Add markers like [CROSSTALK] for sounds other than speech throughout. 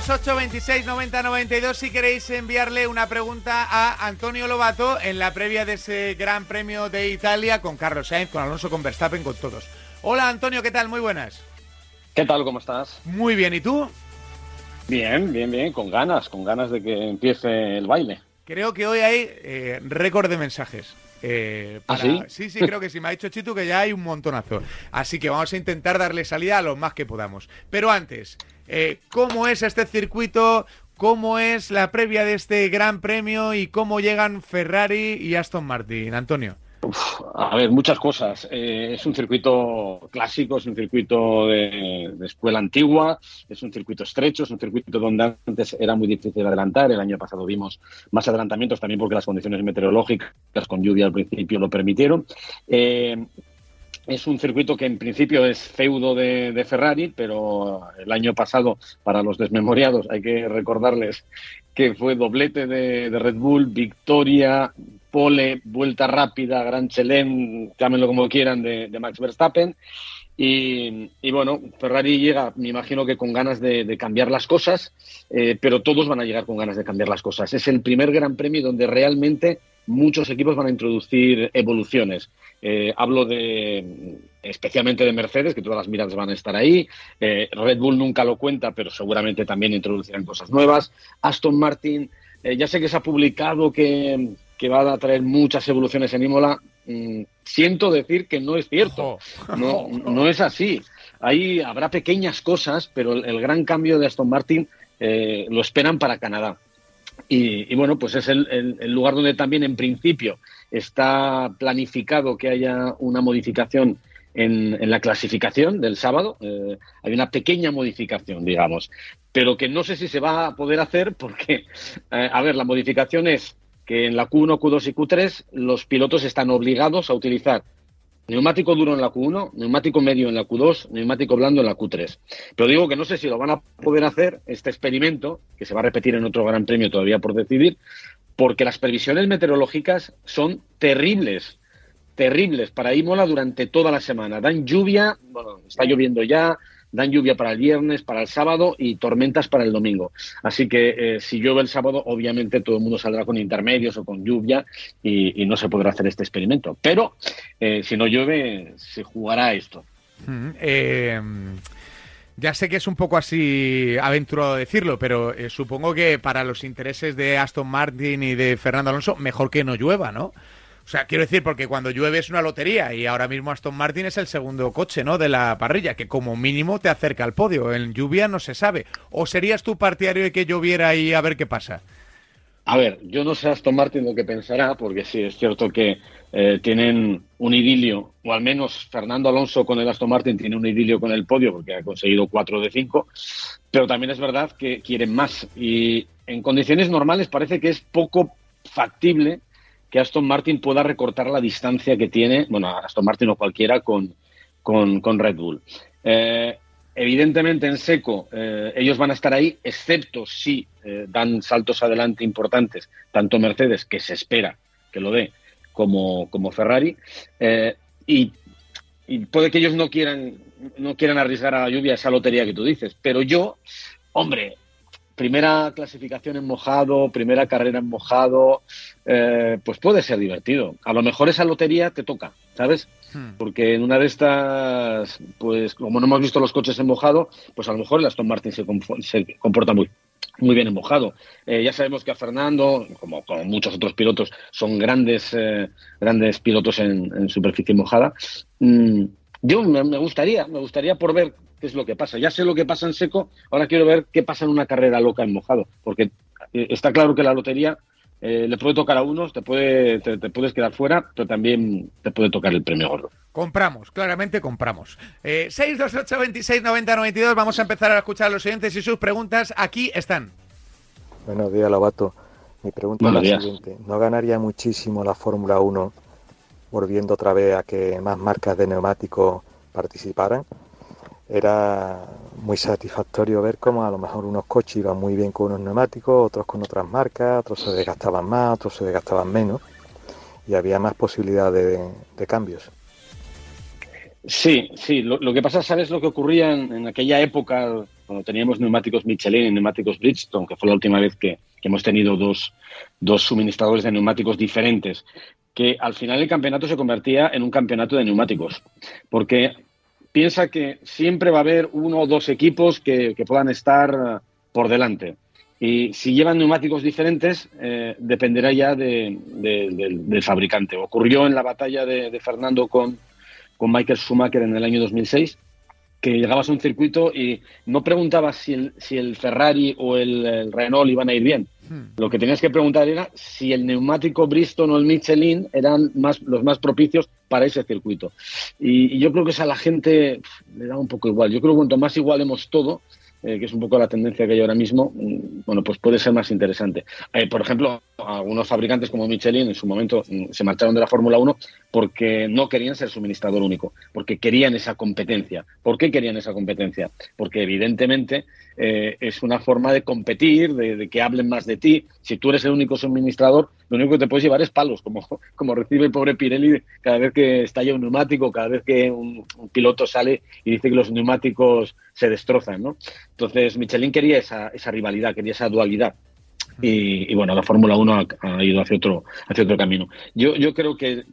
628 26 90 92 si queréis enviarle una pregunta a Antonio Lobato en la previa de ese Gran Premio de Italia con Carlos Sainz, con Alonso, con Verstappen, con todos. Hola Antonio, ¿qué tal? Muy buenas. ¿Qué tal? ¿Cómo estás? Muy bien, ¿y tú? Bien, bien, bien, con ganas, con ganas de que empiece el baile. Creo que hoy hay eh, récord de mensajes. Eh, ¿Ah, sí? Sí, sí, [LAUGHS] creo que sí. Me ha dicho Chito que ya hay un montonazo. Así que vamos a intentar darle salida a lo más que podamos. Pero antes, eh, ¿cómo es este circuito? ¿Cómo es la previa de este gran premio? ¿Y cómo llegan Ferrari y Aston Martin? Antonio. A ver, muchas cosas. Eh, es un circuito clásico, es un circuito de, de, escuela antigua, es un circuito estrecho, es un circuito donde antes era muy difícil adelantar. El año pasado vimos más adelantamientos también porque las condiciones meteorológicas con lluvia al principio lo permitieron. Eh, es un circuito que en principio es feudo de, de, Ferrari, pero el año pasado, para los desmemoriados, hay que recordarles que fue doblete de, de Red Bull, victoria, pole, vuelta rápida, gran chelem, llámenlo como quieran, de, de Max Verstappen. Y, y, bueno, Ferrari llega, me imagino que con ganas de, de cambiar las cosas, eh, pero todos van a llegar con ganas de cambiar las cosas. Es el primer gran premio donde realmente muchos equipos van a introducir evoluciones. Eh, hablo de especialmente de Mercedes, que todas las miradas van a estar ahí. Eh, Red Bull nunca lo cuenta, pero seguramente también introducirán cosas nuevas. Aston Martin, eh, ya sé que se ha publicado que, que, va a traer muchas evoluciones en Imola. Mm, siento decir que no es cierto. No, [LAUGHS] no es así. Ahí habrá pequeñas cosas, pero el, el gran cambio de Aston Martin lo esperan para Canadá. Y, y, bueno, pues es el, el, lugar donde también en principio está planificado que haya una modificación en, en la clasificación del sábado. Eh, hay una pequeña modificación, digamos, pero que no sé si se va a poder hacer porque, eh, a ver, la modificación es que en la Q1, Q2 y Q3 los pilotos están obligados a utilizar neumático duro en la Q1, neumático medio en la Q2, neumático blando en la Q3. Pero digo que no sé si lo van a poder hacer, este experimento, que se va a repetir en otro gran premio todavía por decidir, porque las previsiones meteorológicas son terribles, terribles para Imola durante toda la semana. Dan lluvia, bueno, está lloviendo ya, dan lluvia para el viernes, para el sábado y tormentas para el domingo. Así que eh, si llueve el sábado, obviamente todo el mundo saldrá con intermedios o con lluvia y, no se podrá hacer este experimento. Pero eh, si no llueve, se jugará esto. Mm, eh, ya sé que es un poco así aventurado decirlo, pero eh, supongo que para los intereses de Aston Martin y de Fernando Alonso, mejor que no llueva, ¿no? O sea, quiero decir, porque cuando llueve es una lotería y ahora mismo Aston Martin es el segundo coche, ¿no? De la parrilla, que como mínimo te acerca al podio. En lluvia no se sabe. ¿O serías tú partidario de que lloviera y a ver qué pasa? A ver, yo no sé Aston Martin lo que pensará, porque sí, es cierto que eh, tienen un idilio, o al menos Fernando Alonso con el Aston Martin tiene un idilio con el podio, porque ha conseguido 4 de 5, pero también es verdad que quieren más. Y en condiciones normales parece que es poco factible que Aston Martin pueda recortar la distancia que tiene, bueno, Aston Martin o cualquiera con, con, con Red Bull. Eh, evidentemente en seco eh, ellos van a estar ahí, excepto si eh, dan saltos adelante importantes, tanto Mercedes, que se espera que lo dé, como, como Ferrari, y, y, puede que ellos no quieran, no quieran arriesgar a la lluvia esa lotería que tú dices, pero yo, hombre, primera clasificación en mojado, primera carrera en mojado, eh, pues puede ser divertido. A lo mejor esa lotería te toca, ¿sabes? Hmm. Porque en una de estas, pues como no hemos visto los coches en mojado, pues a lo mejor el Aston Martin se, se comporta muy, muy bien en mojado. Eh, ya sabemos que a Fernando, como, como, muchos otros pilotos, son grandes, eh, grandes pilotos en, en, superficie mojada. Mm, yo me, me gustaría, me gustaría por ver qué es lo que pasa. Ya sé lo que pasa en seco, ahora quiero ver qué pasa en una carrera loca en mojado, porque eh, está claro que la lotería eh, le puede tocar a unos, te, puede, te, te, puedes quedar fuera, pero también te puede tocar el premio gordo. Compramos, claramente compramos. Eh, 628 26 90 92, vamos a empezar a escuchar a los oyentes y sus preguntas. Aquí están. Buenos días, Lobato. Mi pregunta Buenos es la días. siguiente. ¿No ganaría muchísimo la Fórmula 1 volviendo otra vez a que más marcas de neumáticos participaran? Era muy satisfactorio ver cómo a lo mejor unos coches iban muy bien con unos neumáticos, otros con otras marcas, otros se desgastaban más, otros se desgastaban menos y había más posibilidad de, cambios. Sí, sí. Lo, que pasa, ¿sabes lo que ocurría en, aquella época cuando teníamos neumáticos Michelin y neumáticos Bridgestone, que fue la última vez que, hemos tenido dos, dos suministradores de neumáticos diferentes? Que al final el campeonato se convertía en un campeonato de neumáticos. Porque piensa que siempre va a haber uno o dos equipos que, puedan estar por delante. Y si llevan neumáticos diferentes, eh, dependerá ya del, fabricante. Ocurrió en la batalla de, Fernando con, con, Michael Schumacher en el año 2006, que llegabas a un circuito y no preguntabas si el, si el Ferrari o el, Renault iban a ir bien. Hmm. Lo que tenías que preguntar era si el neumático Bristol o el Michelin eran más, los más propicios para ese circuito. Y, yo creo que eso a la gente le da un poco igual. Yo creo que cuanto más igualemos todo, eh, que es un poco la tendencia que hay ahora mismo, mm, bueno, pues puede ser más interesante. Eh, por ejemplo, algunos fabricantes como Michelin en su momento mm, se marcharon de la Fórmula 1 porque no querían ser suministrador único, porque querían esa competencia. ¿Por qué querían esa competencia? Porque evidentemente eh, es una forma de competir, de, que hablen más de ti. Si tú eres el único suministrador, lo único que te puedes llevar es palos, como, [LAUGHS] como recibe el pobre Pirelli cada vez que estalla un neumático, cada vez que un, piloto sale y dice que los neumáticos se destrozan. ¿no? Entonces, Michelin quería esa, esa rivalidad, quería esa dualidad. Y, bueno, la Fórmula 1 ha, ido hacia otro, hacia otro camino. Yo, yo creo que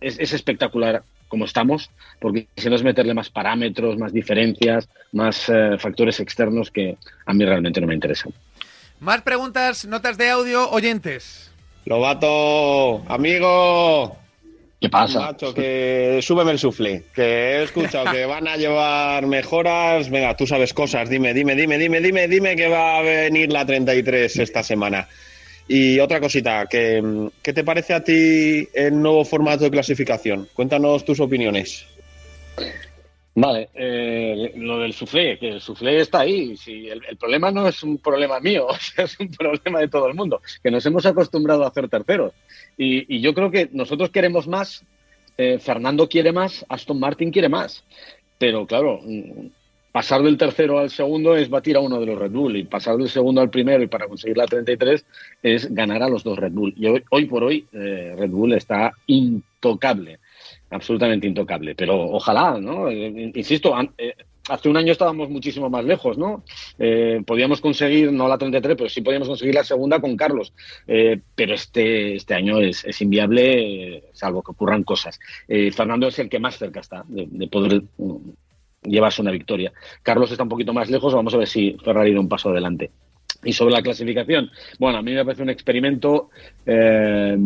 es, es espectacular como estamos, porque si no es meterle más parámetros, más diferencias, más eh, factores externos que a mí realmente no me interesan. Más preguntas, notas de audio, oyentes. Lobato, amigo. ¿Qué pasa? Macho, que súbeme el sufle, que he escuchado que van a llevar mejoras. Venga, tú sabes cosas, dime, dime, dime, dime, dime, dime que va a venir la 33 esta semana. Y otra cosita, ¿qué, te parece a ti el nuevo formato de clasificación? Cuéntanos tus opiniones. Vale, eh, lo del suflé, que el suflé está ahí. Si el, problema no es un problema mío, [LAUGHS] es un problema de todo el mundo, que nos hemos acostumbrado a hacer terceros. Y, yo creo que nosotros queremos más, eh, Fernando quiere más, Aston Martin quiere más. Pero claro, pasar del tercero al segundo es batir a uno de los Red Bull y pasar del segundo al primero y para conseguir la 33 es ganar a los dos Red Bull. Y hoy, por hoy eh, Red Bull está intocable, absolutamente intocable. Pero ojalá, ¿no? Eh, insisto, eh, hace un año estábamos muchísimo más lejos, ¿no? podíamos conseguir, no la 33, pero sí podíamos conseguir la segunda con Carlos. pero este, este año es, inviable, salvo que ocurran cosas. Fernando es el que más cerca está de poder llevarse una victoria. Carlos está un poquito más lejos, vamos a ver si Ferrari da un paso adelante. Y sobre la clasificación, bueno, a mí me parece un experimento, eh,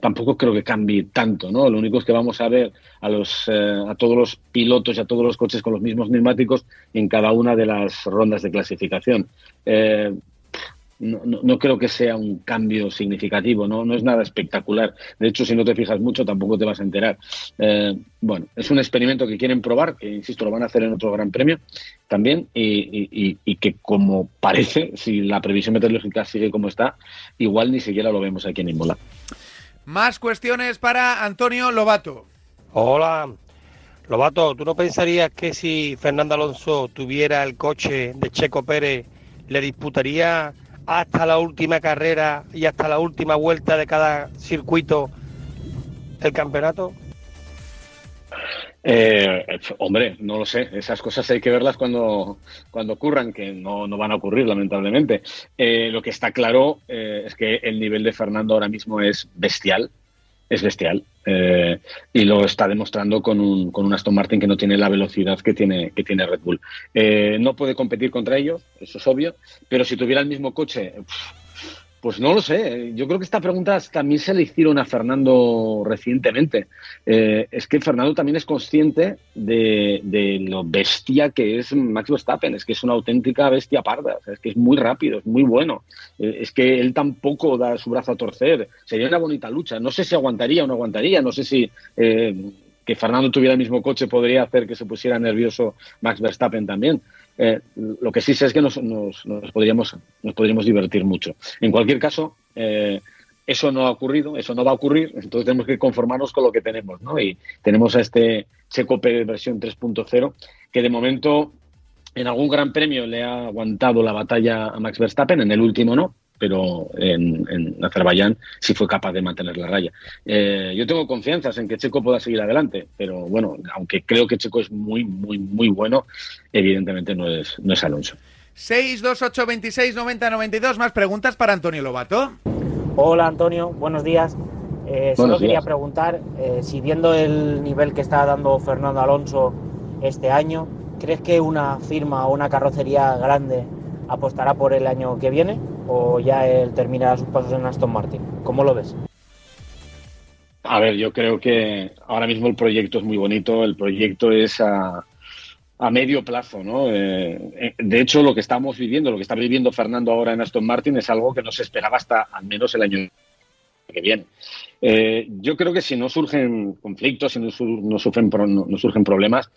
tampoco creo que cambie tanto, ¿no? Lo único es que vamos a ver a, los, eh, a todos los pilotos y a todos los coches con los mismos neumáticos en cada una de las rondas de clasificación. Eh, no, creo que sea un cambio significativo, ¿no? no es nada espectacular. De hecho, si no te fijas mucho, tampoco te vas a enterar. Eh, bueno, es un experimento que quieren probar, que insisto, lo van a hacer en otro gran premio también, y, y, que como parece, si la previsión meteorológica sigue como está, igual ni siquiera lo vemos aquí en Imola. Más cuestiones para Antonio Lobato. Hola, Lobato, ¿tú no pensarías que si Fernando Alonso tuviera el coche de Checo Pérez, le disputaría hasta la última carrera y hasta la última vuelta de cada circuito el campeonato? Eh, hombre, no lo sé. Esas cosas hay que verlas cuando, cuando ocurran, que no, van a ocurrir, lamentablemente. Eh, lo que está claro eh, es que el nivel de Fernando ahora mismo es bestial es bestial. Eh, y lo está demostrando con un, con un Aston Martin que no tiene la velocidad que tiene, que tiene Red Bull. Eh, no puede competir contra ellos, eso es obvio, pero si tuviera el mismo coche, pues no lo sé. Yo creo que esta pregunta también se le hicieron a Fernando recientemente. Eh, es que Fernando también es consciente de, lo bestia que es Max Verstappen. Es que es una auténtica bestia parda. es que es muy rápido, es muy bueno. Eh, es que él tampoco da su brazo a torcer. Sería una bonita lucha. No sé si aguantaría o no aguantaría. No sé si eh, que Fernando tuviera el mismo coche podría hacer que se pusiera nervioso Max Verstappen también. Eh, lo que sí sé es que nos, podríamos, nos podríamos divertir mucho. En cualquier caso, eh, eso no ha ocurrido, eso no va a ocurrir, entonces tenemos que conformarnos con lo que tenemos, ¿no? Y tenemos a este Checo Pérez versión 3.0, que de momento en algún gran premio le ha aguantado la batalla a Max Verstappen, en el último no, pero en, en Azerbaiyán sí fue capaz de mantener la raya. Eh, yo tengo confianzas en que Checo pueda seguir adelante, pero bueno, aunque creo que Checo es muy, muy, muy bueno, evidentemente no es, no es Alonso. 6, 2, 8, 26, 90, 92. Más preguntas para Antonio Lobato. Hola Antonio, buenos días. Eh, solo Buenos quería días. preguntar eh, si viendo el nivel que está dando Fernando Alonso este año, ¿crees que una firma o una carrocería grande apostará por el año que viene o ya él terminará sus pasos en Aston Martin? ¿Cómo lo ves? A ver, yo creo que ahora mismo el proyecto es muy bonito, el proyecto es a, a medio plazo, ¿no? Eh, eh, de hecho, lo que estamos viviendo, lo que está viviendo Fernando ahora en Aston Martin es algo que no se esperaba hasta al menos el año que viene. Eh, yo creo que si no surgen conflictos, si no, surgen problemas,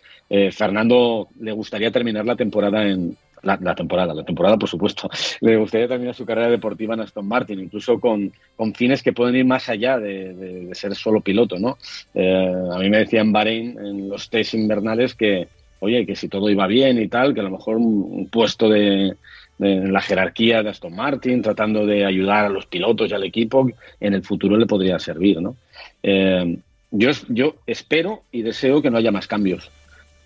Fernando le gustaría terminar la temporada en la, la temporada, la temporada por supuesto. [LAUGHS] Le gustaría terminar su carrera deportiva en Aston Martin, incluso con, con fines que pueden ir más allá de, de- ser solo piloto, ¿no? Eh, a mí me decía en Bahrein en los test invernales que oye, que si todo iba bien y tal, que a lo mejor un, puesto de, de la jerarquía de Aston Martin, tratando de ayudar a los pilotos y al equipo, en el futuro le podría servir, ¿no? Eh, yo, yo espero y deseo que no haya más cambios.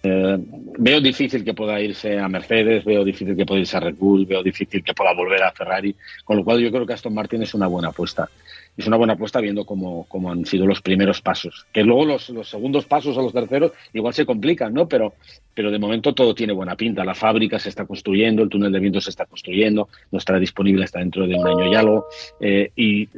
Eh, veo difícil que pueda irse a Mercedes, veo difícil que pueda irse a Red Bull, veo difícil que pueda volver a Ferrari, con lo cual yo creo que Aston Martin es una buena apuesta. Es una buena apuesta viendo cómo, cómo han sido los primeros pasos. Que luego los, los segundos pasos o los terceros igual se complican, ¿no? Pero, pero de momento todo tiene buena pinta. La fábrica se está construyendo, el túnel de viento se está construyendo, no estará disponible hasta dentro de un año y algo. Eh, y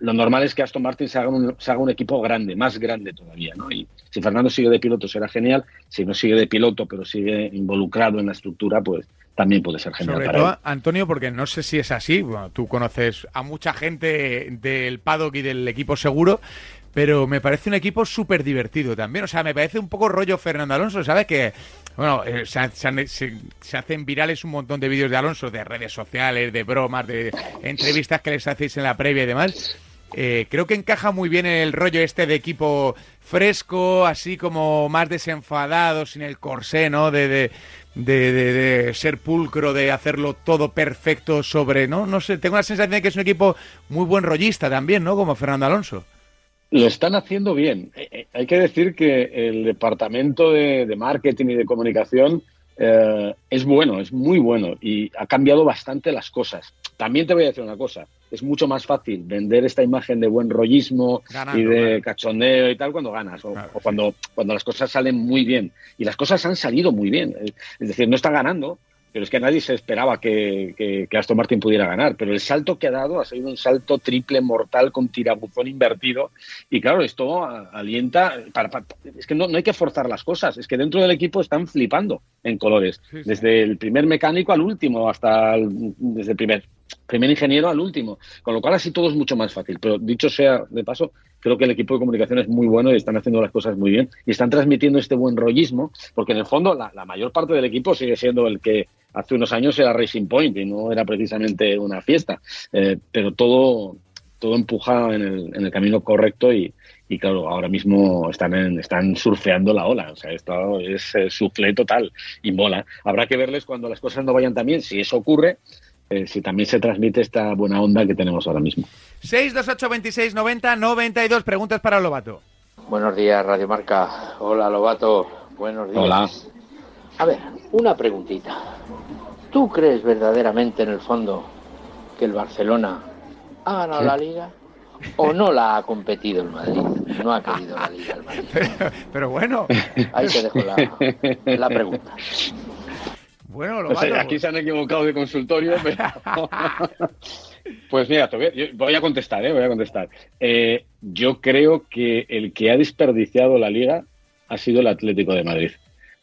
lo normal es que Aston Martin se haga, un, se haga un equipo grande, más grande todavía, ¿no? Y si Fernando sigue de piloto será genial, si no sigue de piloto pero sigue involucrado en la estructura, pues también puede ser genial Sobre para todo, él. Antonio, porque no sé si es así. Bueno, tú conoces a mucha gente del paddock y del equipo seguro, pero me parece un equipo súper divertido también. O sea, me parece un poco rollo Fernando Alonso, ¿sabes? Que, bueno, eh, se, hacen virales un montón de vídeos de Alonso, de redes sociales, de bromas, de entrevistas que les hacéis en la previa y demás. Eh, creo que encaja muy bien en el rollo este de equipo fresco, así como más desenfadado, sin el corsé, ¿no? De, de, de, de- de ser pulcro, de hacerlo todo perfecto sobre, ¿no? No sé, tengo la sensación de que es un equipo muy buen rollista también, ¿no? Como Fernando Alonso. Lo están haciendo bien. Eh, eh, Hay que decir que el departamento de, de marketing y de comunicación eh, es bueno, es muy bueno y ha cambiado bastante las cosas. También te voy a decir una cosa, es mucho más fácil vender esta imagen de buen rollismo Ganando, y de claro. cachondeo y tal cuando ganas o, Claro, o cuando, cuando las cosas salen muy bien. Y las cosas han salido muy bien. Es decir, no está ganando, pero es que nadie se esperaba que, que, que Aston Martin pudiera ganar. Pero el salto que ha dado ha sido un salto triple mortal con tirabuzón invertido. Y claro, esto alienta. Para, para- es que no, no hay que forzar las cosas. Es que dentro del equipo están flipando en colores. Sí, sí. Desde el primer mecánico al último, hasta el, desde el primer, primer ingeniero al último. Con lo cual, así todo es mucho más fácil. Pero dicho sea de paso, creo que el equipo de comunicación es muy bueno y están haciendo las cosas muy bien. Y están transmitiendo este buen rollismo, porque en el fondo la, la mayor parte del equipo sigue siendo el que hace unos años era Racing Point y no era precisamente una fiesta. Eh, pero todo, todo empuja en el, en el camino correcto y, y claro, ahora mismo están, en- están surfeando la ola. O sea, esto es eh, suflé total y mola. Habrá que verles cuando las cosas no vayan tan bien, si eso ocurre, eh, si también se transmite esta buena onda que tenemos ahora mismo. 628 26 90 92. Preguntas para Lobato. Buenos días, Radio Marca. Hola, Lobato. Buenos días. Hola. A ver, una preguntita. ¿Tú crees verdaderamente en el fondo que el Barcelona ha ganado la liga o no la ha competido el Madrid? No ha querido la liga el Madrid. [LAUGHS] Pero, pero bueno, Ahí te dejo la, la pregunta. bueno, No Lobato. sé, aquí se han equivocado de consultorio, pero... [LAUGHS] Pues mira, te voy a- yo voy a contestar, ¿eh? voy a contestar. Eh, yo creo que el que ha desperdiciado la liga ha sido el Atlético de Madrid,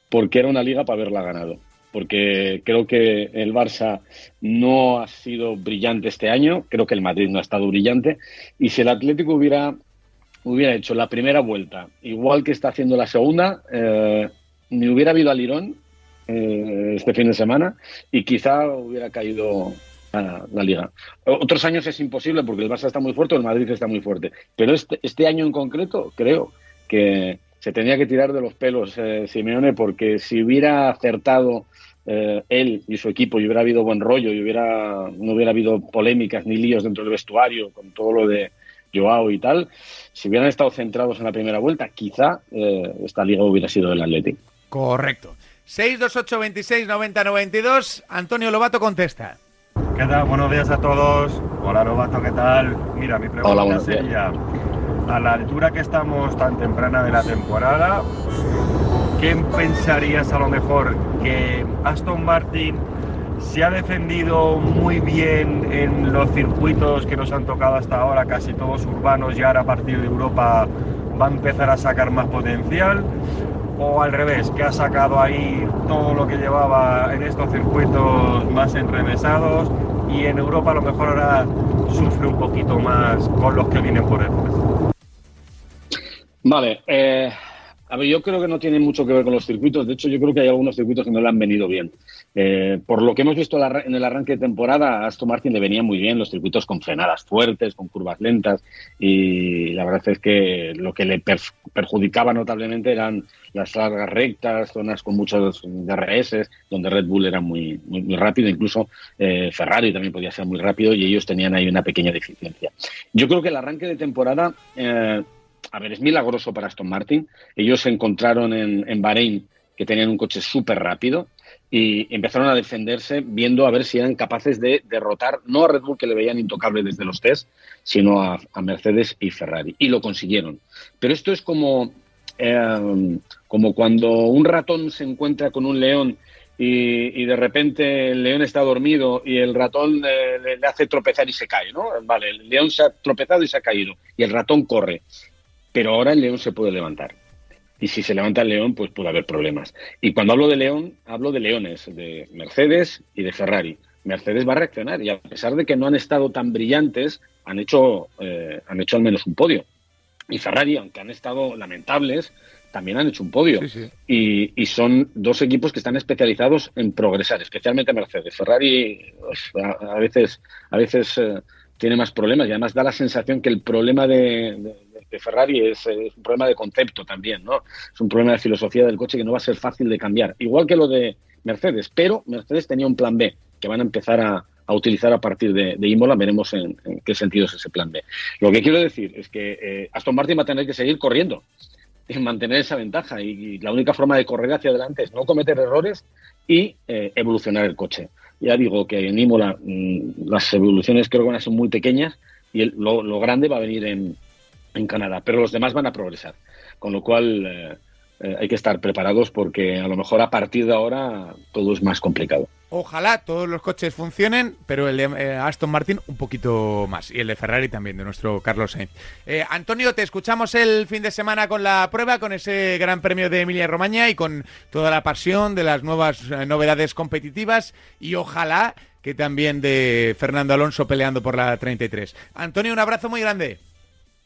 porque era una liga para haberla ganado. Porque creo que el Barça no ha sido brillante este año, creo que el Madrid no ha estado brillante, y si el Atlético hubiera, hubiera hecho la primera vuelta, igual que está haciendo la segunda, eh, ni hubiera habido alirón eh, este fin de semana y quizá hubiera caído la, la liga. Otros años es imposible porque el Barça está muy fuerte el Madrid está muy fuerte. Pero este, este año en concreto creo que se tenía que tirar de los pelos eh, Simeone porque si hubiera acertado eh, él y su equipo y hubiera habido buen rollo y hubiera, no hubiera habido polémicas ni líos dentro del vestuario con todo lo de Joao y tal, si hubieran estado centrados en la primera vuelta, quizá eh, esta liga hubiera sido del Atlético. Correcto. 628 26 90 92. Antonio Lobato contesta. ¿Qué tal? Buenos días a todos. Hola Lobato, ¿qué tal? Mira, mi pregunta Hola, sería, a la altura que estamos tan temprana de la temporada, ¿qué pensarías a lo mejor que Aston Martin se ha defendido muy bien en los circuitos que nos han tocado hasta ahora, casi todos urbanos, y ahora a partir de Europa va a empezar a sacar más potencial? o al revés, que ha sacado ahí todo lo que llevaba en estos circuitos más enrevesados y en Europa a lo mejor ahora sufre un poquito más con los que vienen por detrás. Vale, eh, a ver, yo creo que no tiene mucho que ver con los circuitos. De hecho, yo creo que hay algunos circuitos que no le han venido bien. Eh, por lo que hemos visto en el arranque de temporada, a Aston Martin le venía muy bien los circuitos con frenadas fuertes, con curvas lentas. Y la verdad es que lo que le perjudicaba notablemente eran las largas rectas, zonas con muchos DRS, donde Red Bull era muy, muy, rápido. Incluso eh, Ferrari también podía ser muy rápido y ellos tenían ahí una pequeña deficiencia. Yo creo que el arranque de temporada. Eh, a ver, es milagroso para Aston Martin. Ellos se encontraron en, Bahrein que tenían un coche súper rápido y empezaron a defenderse viendo a ver si eran capaces de derrotar no a Red Bull que le veían intocable desde los test, sino a, Mercedes y Ferrari. Y lo consiguieron. Pero esto es como, eh, como cuando un ratón se encuentra con un león y, de repente el león está dormido y el ratón le, hace tropezar y se cae, ¿no? Vale, el león se ha tropezado y se ha caído y el ratón corre. Pero ahora el león se puede levantar. Y si se levanta el león, pues puede haber problemas. Y cuando hablo de león, hablo de leones, de Mercedes y de Ferrari. Mercedes va a reaccionar y a pesar de que no han estado tan brillantes, han hecho, eh, han hecho al menos un podio. Y Ferrari, aunque han estado lamentables, también han hecho un podio. Y, son dos equipos que están especializados en progresar, especialmente Mercedes. Ferrari pues, a, veces, a veces eh, tiene más problemas y además da la sensación que el problema de de Ferrari es, un problema de concepto también, ¿no? Es un problema de filosofía del coche que no va a ser fácil de cambiar, igual que lo de Mercedes, pero Mercedes tenía un plan B que van a empezar a, utilizar a partir de, de Imola, veremos en, qué sentido es ese plan B. Lo que quiero decir es que eh, Aston Martin va a tener que seguir corriendo [LAUGHS] y mantener esa ventaja y, la única forma de correr hacia adelante es no cometer errores y eh, evolucionar el coche. Ya digo que en Imola mm, las evoluciones creo que van a ser muy pequeñas y lo grande va a venir en, en Canadá, pero los demás van a progresar, con lo cual eh, eh, hay que estar preparados porque a lo mejor a partir de ahora todo es más complicado. Ojalá todos los coches funcionen, pero el de eh, Aston Martin un poquito más y el de Ferrari también, de nuestro Carlos Sainz. Antonio, te escuchamos el fin de semana con la prueba, con ese Gran Premio de Emilia Romagna y con toda la pasión de las nuevas novedades competitivas y ojalá que también de Fernando Alonso peleando por la 33. Antonio, un abrazo muy grande.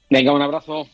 Venga, un abrazo.